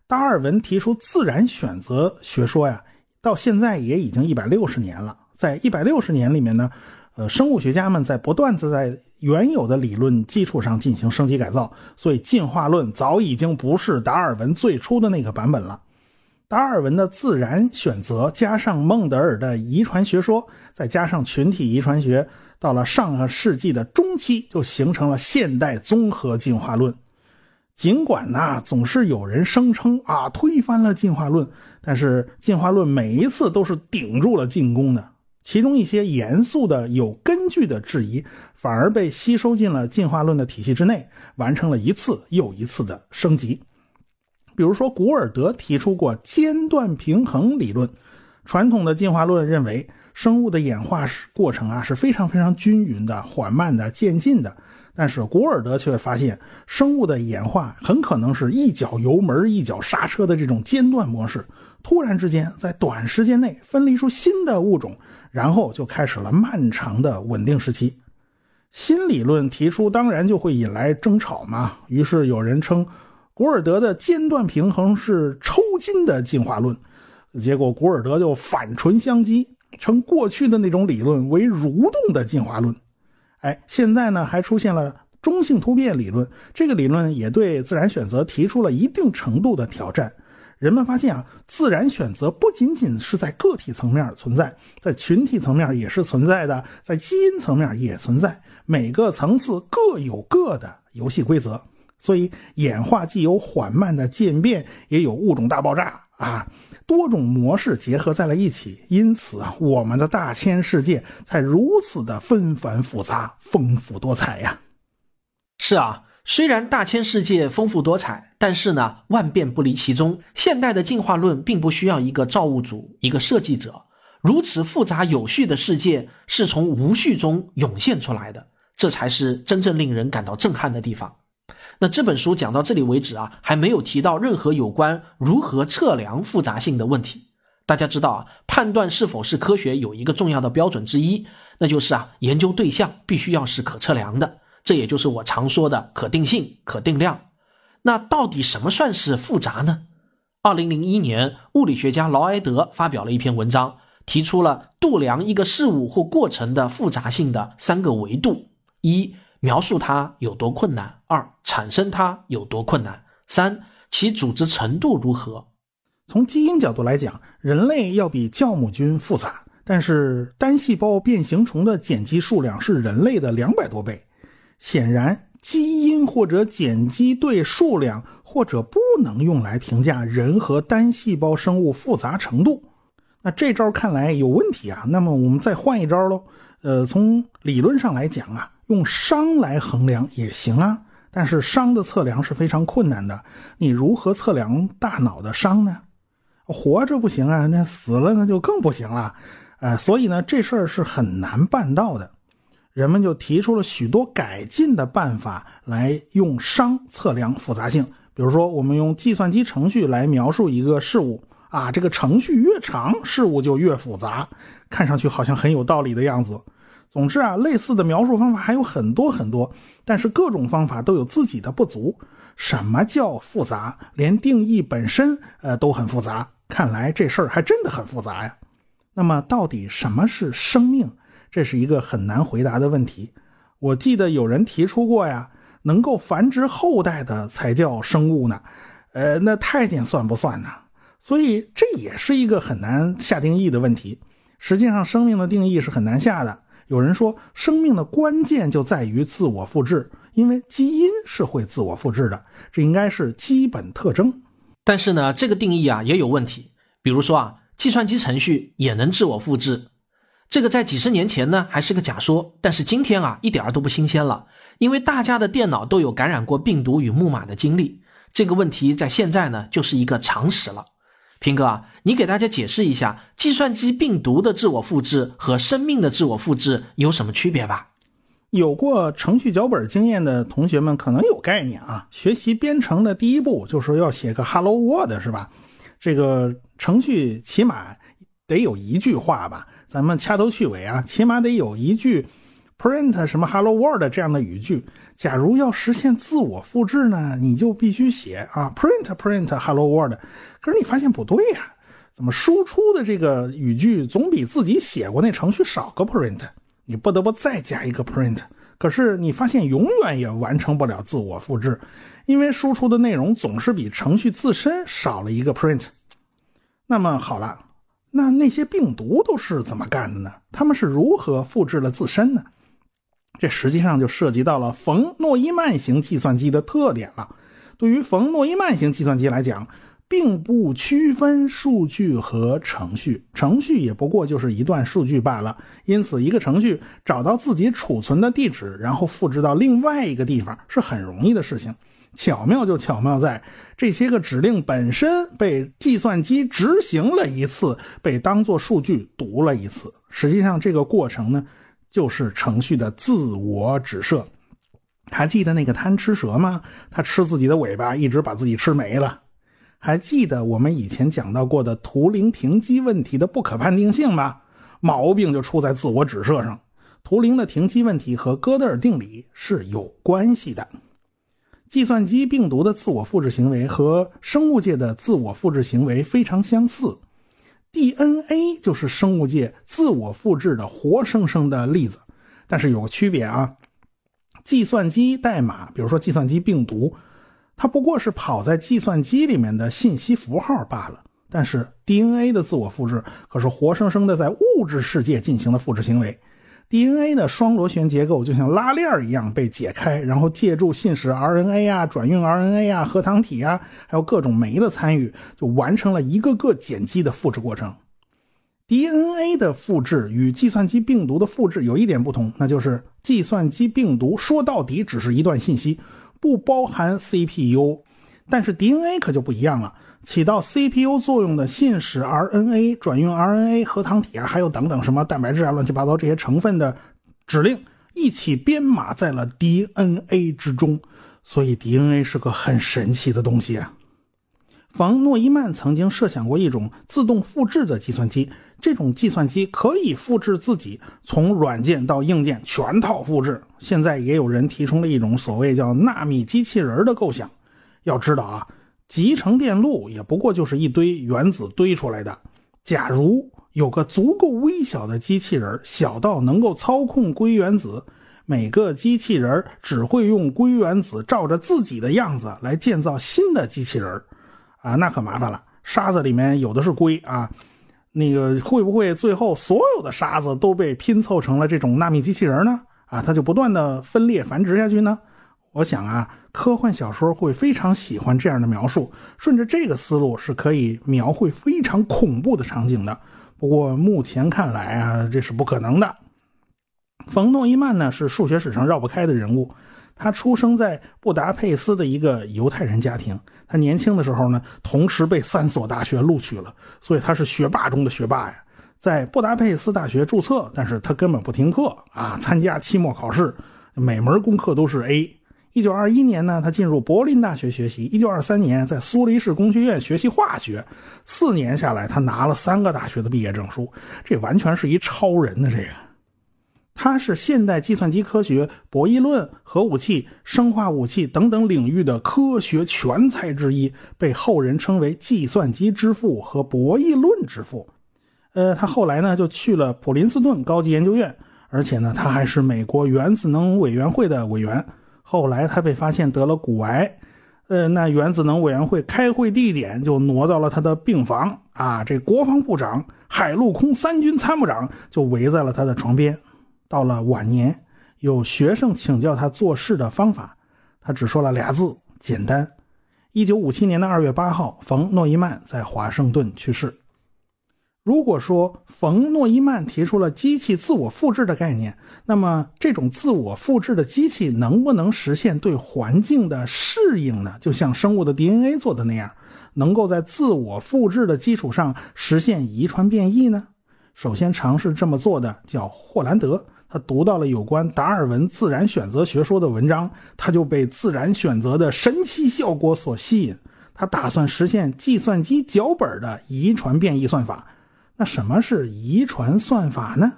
达尔文提出自然选择学说呀，到现在也已经一百六十年了。在一百六十年里面呢，呃，生物学家们在不断的在原有的理论基础上进行升级改造，所以进化论早已经不是达尔文最初的那个版本了。达尔文的自然选择，加上孟德尔的遗传学说，再加上群体遗传学。到了上个世纪的中期，就形成了现代综合进化论。尽管呢，总是有人声称啊推翻了进化论，但是进化论每一次都是顶住了进攻的。其中一些严肃的、有根据的质疑，反而被吸收进了进化论的体系之内，完成了一次又一次的升级。比如说，古尔德提出过间断平衡理论。传统的进化论认为，生物的演化过程啊是非常非常均匀的、缓慢的、渐进的。但是古尔德却发现，生物的演化很可能是一脚油门一脚刹车的这种间断模式，突然之间在短时间内分离出新的物种，然后就开始了漫长的稳定时期。新理论提出，当然就会引来争吵嘛。于是有人称古尔德的间断平衡是抽筋的进化论，结果古尔德就反唇相讥，称过去的那种理论为蠕动的进化论。哎，现在呢还出现了中性突变理论，这个理论也对自然选择提出了一定程度的挑战。人们发现啊，自然选择不仅仅是在个体层面存在，在群体层面也是存在的，在基因层面也存在，每个层次各有各的游戏规则。所以演化既有缓慢的渐变，也有物种大爆炸啊。多种模式结合在了一起，因此啊，我们的大千世界才如此的纷繁复杂、丰富多彩呀。是啊，虽然大千世界丰富多彩，但是呢，万变不离其宗。现代的进化论并不需要一个造物主、一个设计者，如此复杂有序的世界是从无序中涌现出来的，这才是真正令人感到震撼的地方。那这本书讲到这里为止啊，还没有提到任何有关如何测量复杂性的问题。大家知道啊，判断是否是科学有一个重要的标准之一，那就是啊，研究对象必须要是可测量的。这也就是我常说的可定性、可定量。那到底什么算是复杂呢？二零零一年，物理学家劳埃德发表了一篇文章，提出了度量一个事物或过程的复杂性的三个维度：一。描述它有多困难，二产生它有多困难，三其组织程度如何。从基因角度来讲，人类要比酵母菌复杂，但是单细胞变形虫的碱基数量是人类的两百多倍。显然，基因或者碱基对数量或者不能用来评价人和单细胞生物复杂程度。那这招看来有问题啊。那么我们再换一招喽。呃，从理论上来讲啊。用熵来衡量也行啊，但是熵的测量是非常困难的。你如何测量大脑的熵呢？活着不行啊，那死了那就更不行了。呃，所以呢，这事儿是很难办到的。人们就提出了许多改进的办法来用熵测量复杂性。比如说，我们用计算机程序来描述一个事物啊，这个程序越长，事物就越复杂，看上去好像很有道理的样子。总之啊，类似的描述方法还有很多很多，但是各种方法都有自己的不足。什么叫复杂？连定义本身，呃，都很复杂。看来这事儿还真的很复杂呀。那么，到底什么是生命？这是一个很难回答的问题。我记得有人提出过呀，能够繁殖后代的才叫生物呢。呃，那太监算不算呢？所以这也是一个很难下定义的问题。实际上，生命的定义是很难下的。有人说，生命的关键就在于自我复制，因为基因是会自我复制的，这应该是基本特征。但是呢，这个定义啊也有问题。比如说啊，计算机程序也能自我复制，这个在几十年前呢还是个假说，但是今天啊一点儿都不新鲜了，因为大家的电脑都有感染过病毒与木马的经历，这个问题在现在呢就是一个常识了。平哥，你给大家解释一下，计算机病毒的自我复制和生命的自我复制有什么区别吧？有过程序脚本经验的同学们可能有概念啊。学习编程的第一步就是要写个 Hello World，是吧？这个程序起码得有一句话吧？咱们掐头去尾啊，起码得有一句。Print 什么 hello world 这样的语句，假如要实现自我复制呢，你就必须写啊 print print hello world。可是你发现不对呀，怎么输出的这个语句总比自己写过那程序少个 print？你不得不再加一个 print。可是你发现永远也完成不了自我复制，因为输出的内容总是比程序自身少了一个 print。那么好了，那那些病毒都是怎么干的呢？他们是如何复制了自身呢？这实际上就涉及到了冯诺依曼型计算机的特点了。对于冯诺依曼型计算机来讲，并不区分数据和程序，程序也不过就是一段数据罢了。因此，一个程序找到自己储存的地址，然后复制到另外一个地方，是很容易的事情。巧妙就巧妙在这些个指令本身被计算机执行了一次，被当做数据读了一次。实际上，这个过程呢，就是程序的自我指涉。还记得那个贪吃蛇吗？它吃自己的尾巴，一直把自己吃没了。还记得我们以前讲到过的图灵停机问题的不可判定性吗？毛病就出在自我指涉上。图灵的停机问题和哥德尔定理是有关系的。计算机病毒的自我复制行为和生物界的自我复制行为非常相似，DNA 就是生物界自我复制的活生生的例子。但是有个区别啊，计算机代码，比如说计算机病毒。它不过是跑在计算机里面的信息符号罢了，但是 DNA 的自我复制可是活生生的在物质世界进行的复制行为。DNA 的双螺旋结构就像拉链一样被解开，然后借助信使 RNA 啊、转运 RNA 啊、核糖体啊，还有各种酶的参与，就完成了一个个碱基的复制过程。DNA 的复制与计算机病毒的复制有一点不同，那就是计算机病毒说到底只是一段信息。不包含 CPU，但是 DNA 可就不一样了。起到 CPU 作用的信使 RNA、转运 RNA、核糖体啊，还有等等什么蛋白质啊、乱七八糟这些成分的指令，一起编码在了 DNA 之中。所以 DNA 是个很神奇的东西啊。冯诺依曼曾经设想过一种自动复制的计算机。这种计算机可以复制自己，从软件到硬件全套复制。现在也有人提出了一种所谓叫“纳米机器人”的构想。要知道啊，集成电路也不过就是一堆原子堆出来的。假如有个足够微小的机器人，小到能够操控硅原子，每个机器人只会用硅原子照着自己的样子来建造新的机器人啊，那可麻烦了。沙子里面有的是硅啊。那个会不会最后所有的沙子都被拼凑成了这种纳米机器人呢？啊，它就不断的分裂繁殖下去呢？我想啊，科幻小说会非常喜欢这样的描述，顺着这个思路是可以描绘非常恐怖的场景的。不过目前看来啊，这是不可能的。冯诺依曼呢，是数学史上绕不开的人物。他出生在布达佩斯的一个犹太人家庭。他年轻的时候呢，同时被三所大学录取了，所以他是学霸中的学霸呀。在布达佩斯大学注册，但是他根本不听课啊，参加期末考试，每门功课都是 A。一九二一年呢，他进入柏林大学学习。一九二三年，在苏黎世工学院学习化学。四年下来，他拿了三个大学的毕业证书，这完全是一超人呢，这个。他是现代计算机科学、博弈论、核武器、生化武器等等领域的科学全才之一，被后人称为“计算机之父”和“博弈论之父”。呃，他后来呢就去了普林斯顿高级研究院，而且呢他还是美国原子能委员会的委员。后来他被发现得了骨癌，呃，那原子能委员会开会地点就挪到了他的病房啊，这国防部长、海陆空三军参谋长就围在了他的床边。到了晚年，有学生请教他做事的方法，他只说了俩字：简单。一九五七年的二月八号，冯诺依曼在华盛顿去世。如果说冯诺依曼提出了机器自我复制的概念，那么这种自我复制的机器能不能实现对环境的适应呢？就像生物的 DNA 做的那样，能够在自我复制的基础上实现遗传变异呢？首先尝试这么做的叫霍兰德。他读到了有关达尔文自然选择学说的文章，他就被自然选择的神奇效果所吸引。他打算实现计算机脚本的遗传变异算法。那什么是遗传算法呢？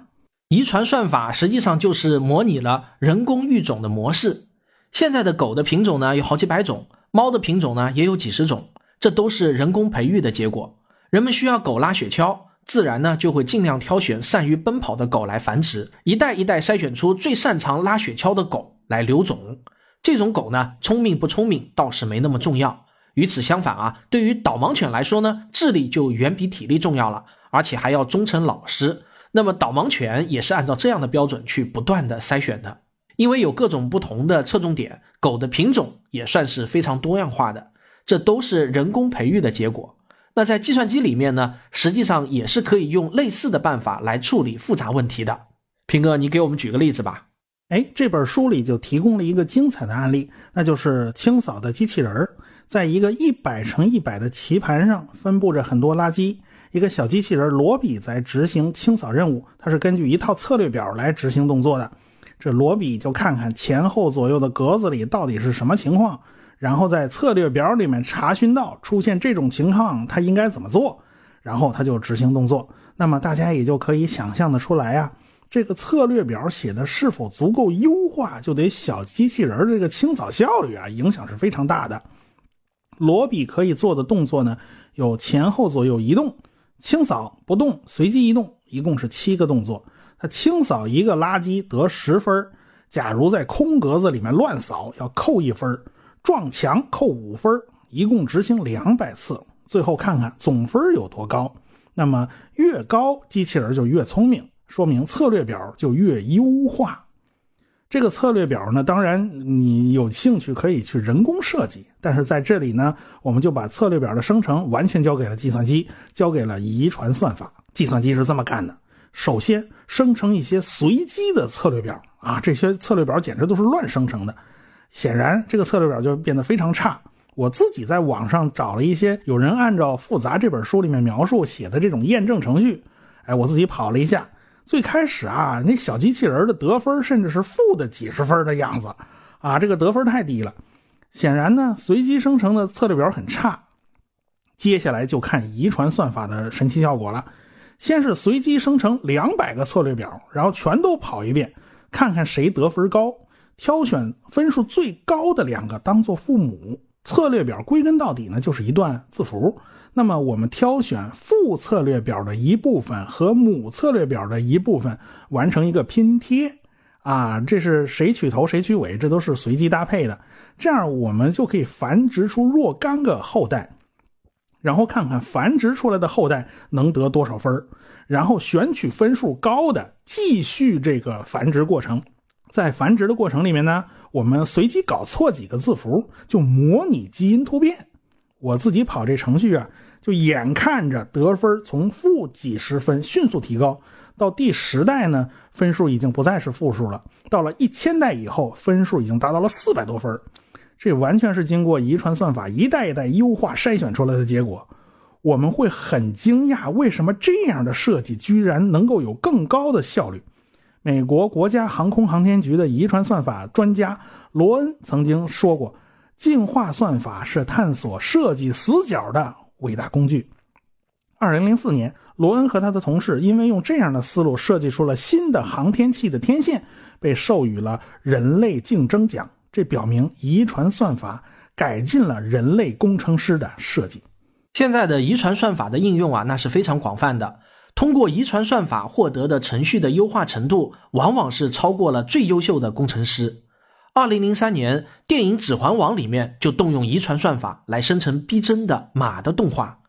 遗传算法实际上就是模拟了人工育种的模式。现在的狗的品种呢有好几百种，猫的品种呢也有几十种，这都是人工培育的结果。人们需要狗拉雪橇。自然呢就会尽量挑选善于奔跑的狗来繁殖，一代一代筛选出最擅长拉雪橇的狗来留种。这种狗呢，聪明不聪明倒是没那么重要。与此相反啊，对于导盲犬来说呢，智力就远比体力重要了，而且还要忠诚老实。那么导盲犬也是按照这样的标准去不断的筛选的。因为有各种不同的侧重点，狗的品种也算是非常多样化的。这都是人工培育的结果。那在计算机里面呢，实际上也是可以用类似的办法来处理复杂问题的。平哥，你给我们举个例子吧。哎，这本书里就提供了一个精彩的案例，那就是清扫的机器人儿，在一个一百乘一百的棋盘上分布着很多垃圾，一个小机器人罗比在执行清扫任务，它是根据一套策略表来执行动作的。这罗比就看看前后左右的格子里到底是什么情况，然后在策略表里面查询到出现这种情况，他应该怎么做，然后他就执行动作。那么大家也就可以想象的出来呀。这个策略表写的是否足够优化，就得小机器人这个清扫效率啊，影响是非常大的。罗比可以做的动作呢，有前后左右移动、清扫、不动、随机移动，一共是七个动作。他清扫一个垃圾得十分，假如在空格子里面乱扫要扣一分，撞墙扣五分，一共执行两百次，最后看看总分有多高。那么越高，机器人就越聪明。说明策略表就越优化。这个策略表呢，当然你有兴趣可以去人工设计，但是在这里呢，我们就把策略表的生成完全交给了计算机，交给了遗传算法。计算机是这么干的：首先生成一些随机的策略表啊，这些策略表简直都是乱生成的。显然，这个策略表就变得非常差。我自己在网上找了一些有人按照《复杂》这本书里面描述写的这种验证程序，哎，我自己跑了一下。最开始啊，那小机器人的得分甚至是负的几十分的样子，啊，这个得分太低了。显然呢，随机生成的策略表很差。接下来就看遗传算法的神奇效果了。先是随机生成两百个策略表，然后全都跑一遍，看看谁得分高，挑选分数最高的两个当做父母。策略表归根到底呢，就是一段字符。那么我们挑选父策略表的一部分和母策略表的一部分，完成一个拼贴。啊，这是谁取头谁取尾，这都是随机搭配的。这样我们就可以繁殖出若干个后代，然后看看繁殖出来的后代能得多少分然后选取分数高的，继续这个繁殖过程。在繁殖的过程里面呢，我们随机搞错几个字符，就模拟基因突变。我自己跑这程序啊，就眼看着得分从负几十分迅速提高，到第十代呢，分数已经不再是负数了。到了一千代以后，分数已经达到了四百多分。这完全是经过遗传算法一代一代优化筛选出来的结果。我们会很惊讶，为什么这样的设计居然能够有更高的效率？美国国家航空航天局的遗传算法专家罗恩曾经说过：“进化算法是探索设计死角的伟大工具。”二零零四年，罗恩和他的同事因为用这样的思路设计出了新的航天器的天线，被授予了人类竞争奖。这表明遗传算法改进了人类工程师的设计。现在的遗传算法的应用啊，那是非常广泛的。通过遗传算法获得的程序的优化程度，往往是超过了最优秀的工程师。二零零三年，电影《指环王》里面就动用遗传算法来生成逼真的马的动画，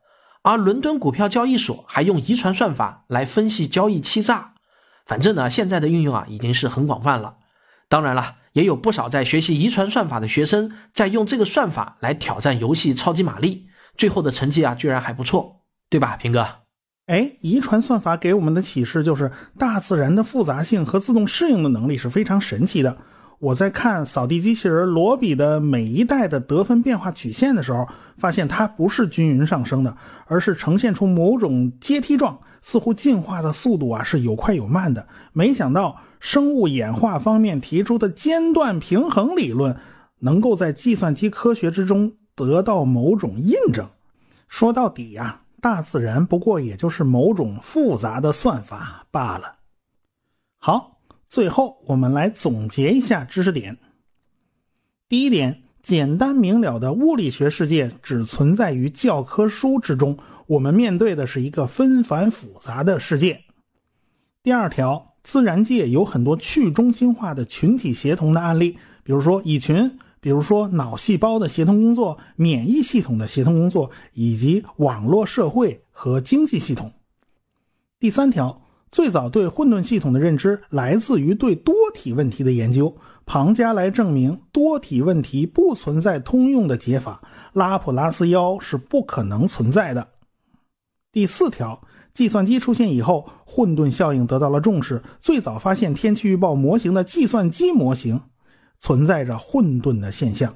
而伦敦股票交易所还用遗传算法来分析交易欺诈。反正呢，现在的运用啊已经是很广泛了。当然了，也有不少在学习遗传算法的学生在用这个算法来挑战游戏超级玛丽，最后的成绩啊居然还不错，对吧，平哥？哎，遗传算法给我们的启示就是，大自然的复杂性和自动适应的能力是非常神奇的。我在看扫地机器人罗比的每一代的得分变化曲线的时候，发现它不是均匀上升的，而是呈现出某种阶梯状，似乎进化的速度啊是有快有慢的。没想到生物演化方面提出的间断平衡理论，能够在计算机科学之中得到某种印证。说到底呀。大自然不过也就是某种复杂的算法罢了。好，最后我们来总结一下知识点。第一点，简单明了的物理学世界只存在于教科书之中，我们面对的是一个纷繁复杂的世界。第二条，自然界有很多去中心化的群体协同的案例，比如说蚁群。比如说，脑细胞的协同工作、免疫系统的协同工作，以及网络社会和经济系统。第三条，最早对混沌系统的认知来自于对多体问题的研究，庞加莱证明多体问题不存在通用的解法，拉普拉斯妖是不可能存在的。第四条，计算机出现以后，混沌效应得到了重视。最早发现天气预报模型的计算机模型存在着混沌的现象。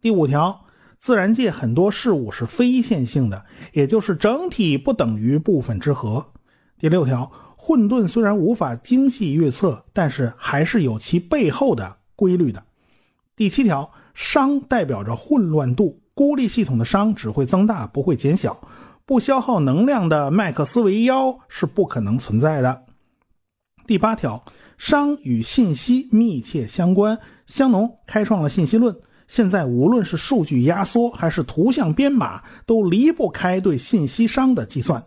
第五条，自然界很多事物是非线性的，也就是整体不等于部分之和。第六条。混沌虽然无法精细预测，但是还是有其背后的规律的。第七条，熵代表着混乱度，孤立系统的熵只会增大，不会减小。不消耗能量的麦克斯韦妖是不可能存在的。第八条，熵与信息密切相关，香农开创了信息论，现在无论是数据压缩还是图像编码，都离不开对信息熵的计算。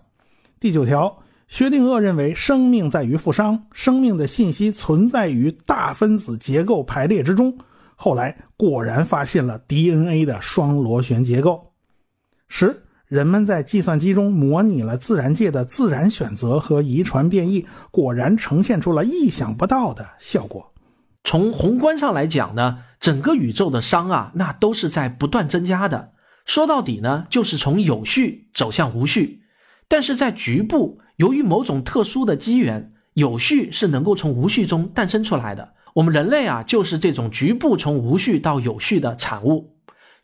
第九条。薛定谔认为，生命在于负熵，生命的信息存在于大分子结构排列之中。后来果然发现了 DNA 的双螺旋结构。十，人们在计算机中模拟了自然界的自然选择和遗传变异，果然呈现出了意想不到的效果。从宏观上来讲呢，整个宇宙的熵啊，那都是在不断增加的。说到底呢，就是从有序走向无序。但是在局部。由于某种特殊的机缘，有序是能够从无序中诞生出来的。我们人类啊，就是这种局部从无序到有序的产物。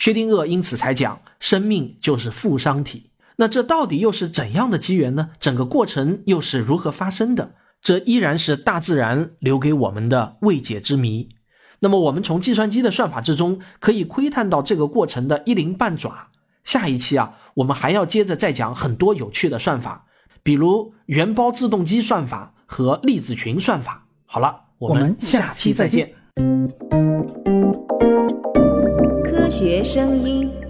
薛定谔因此才讲，生命就是负熵体。那这到底又是怎样的机缘呢？整个过程又是如何发生的？这依然是大自然留给我们的未解之谜。那么，我们从计算机的算法之中，可以窥探到这个过程的一鳞半爪。下一期啊，我们还要接着再讲很多有趣的算法。比如元包自动机算法和粒子群算法。好了，我们下期再见。学声音。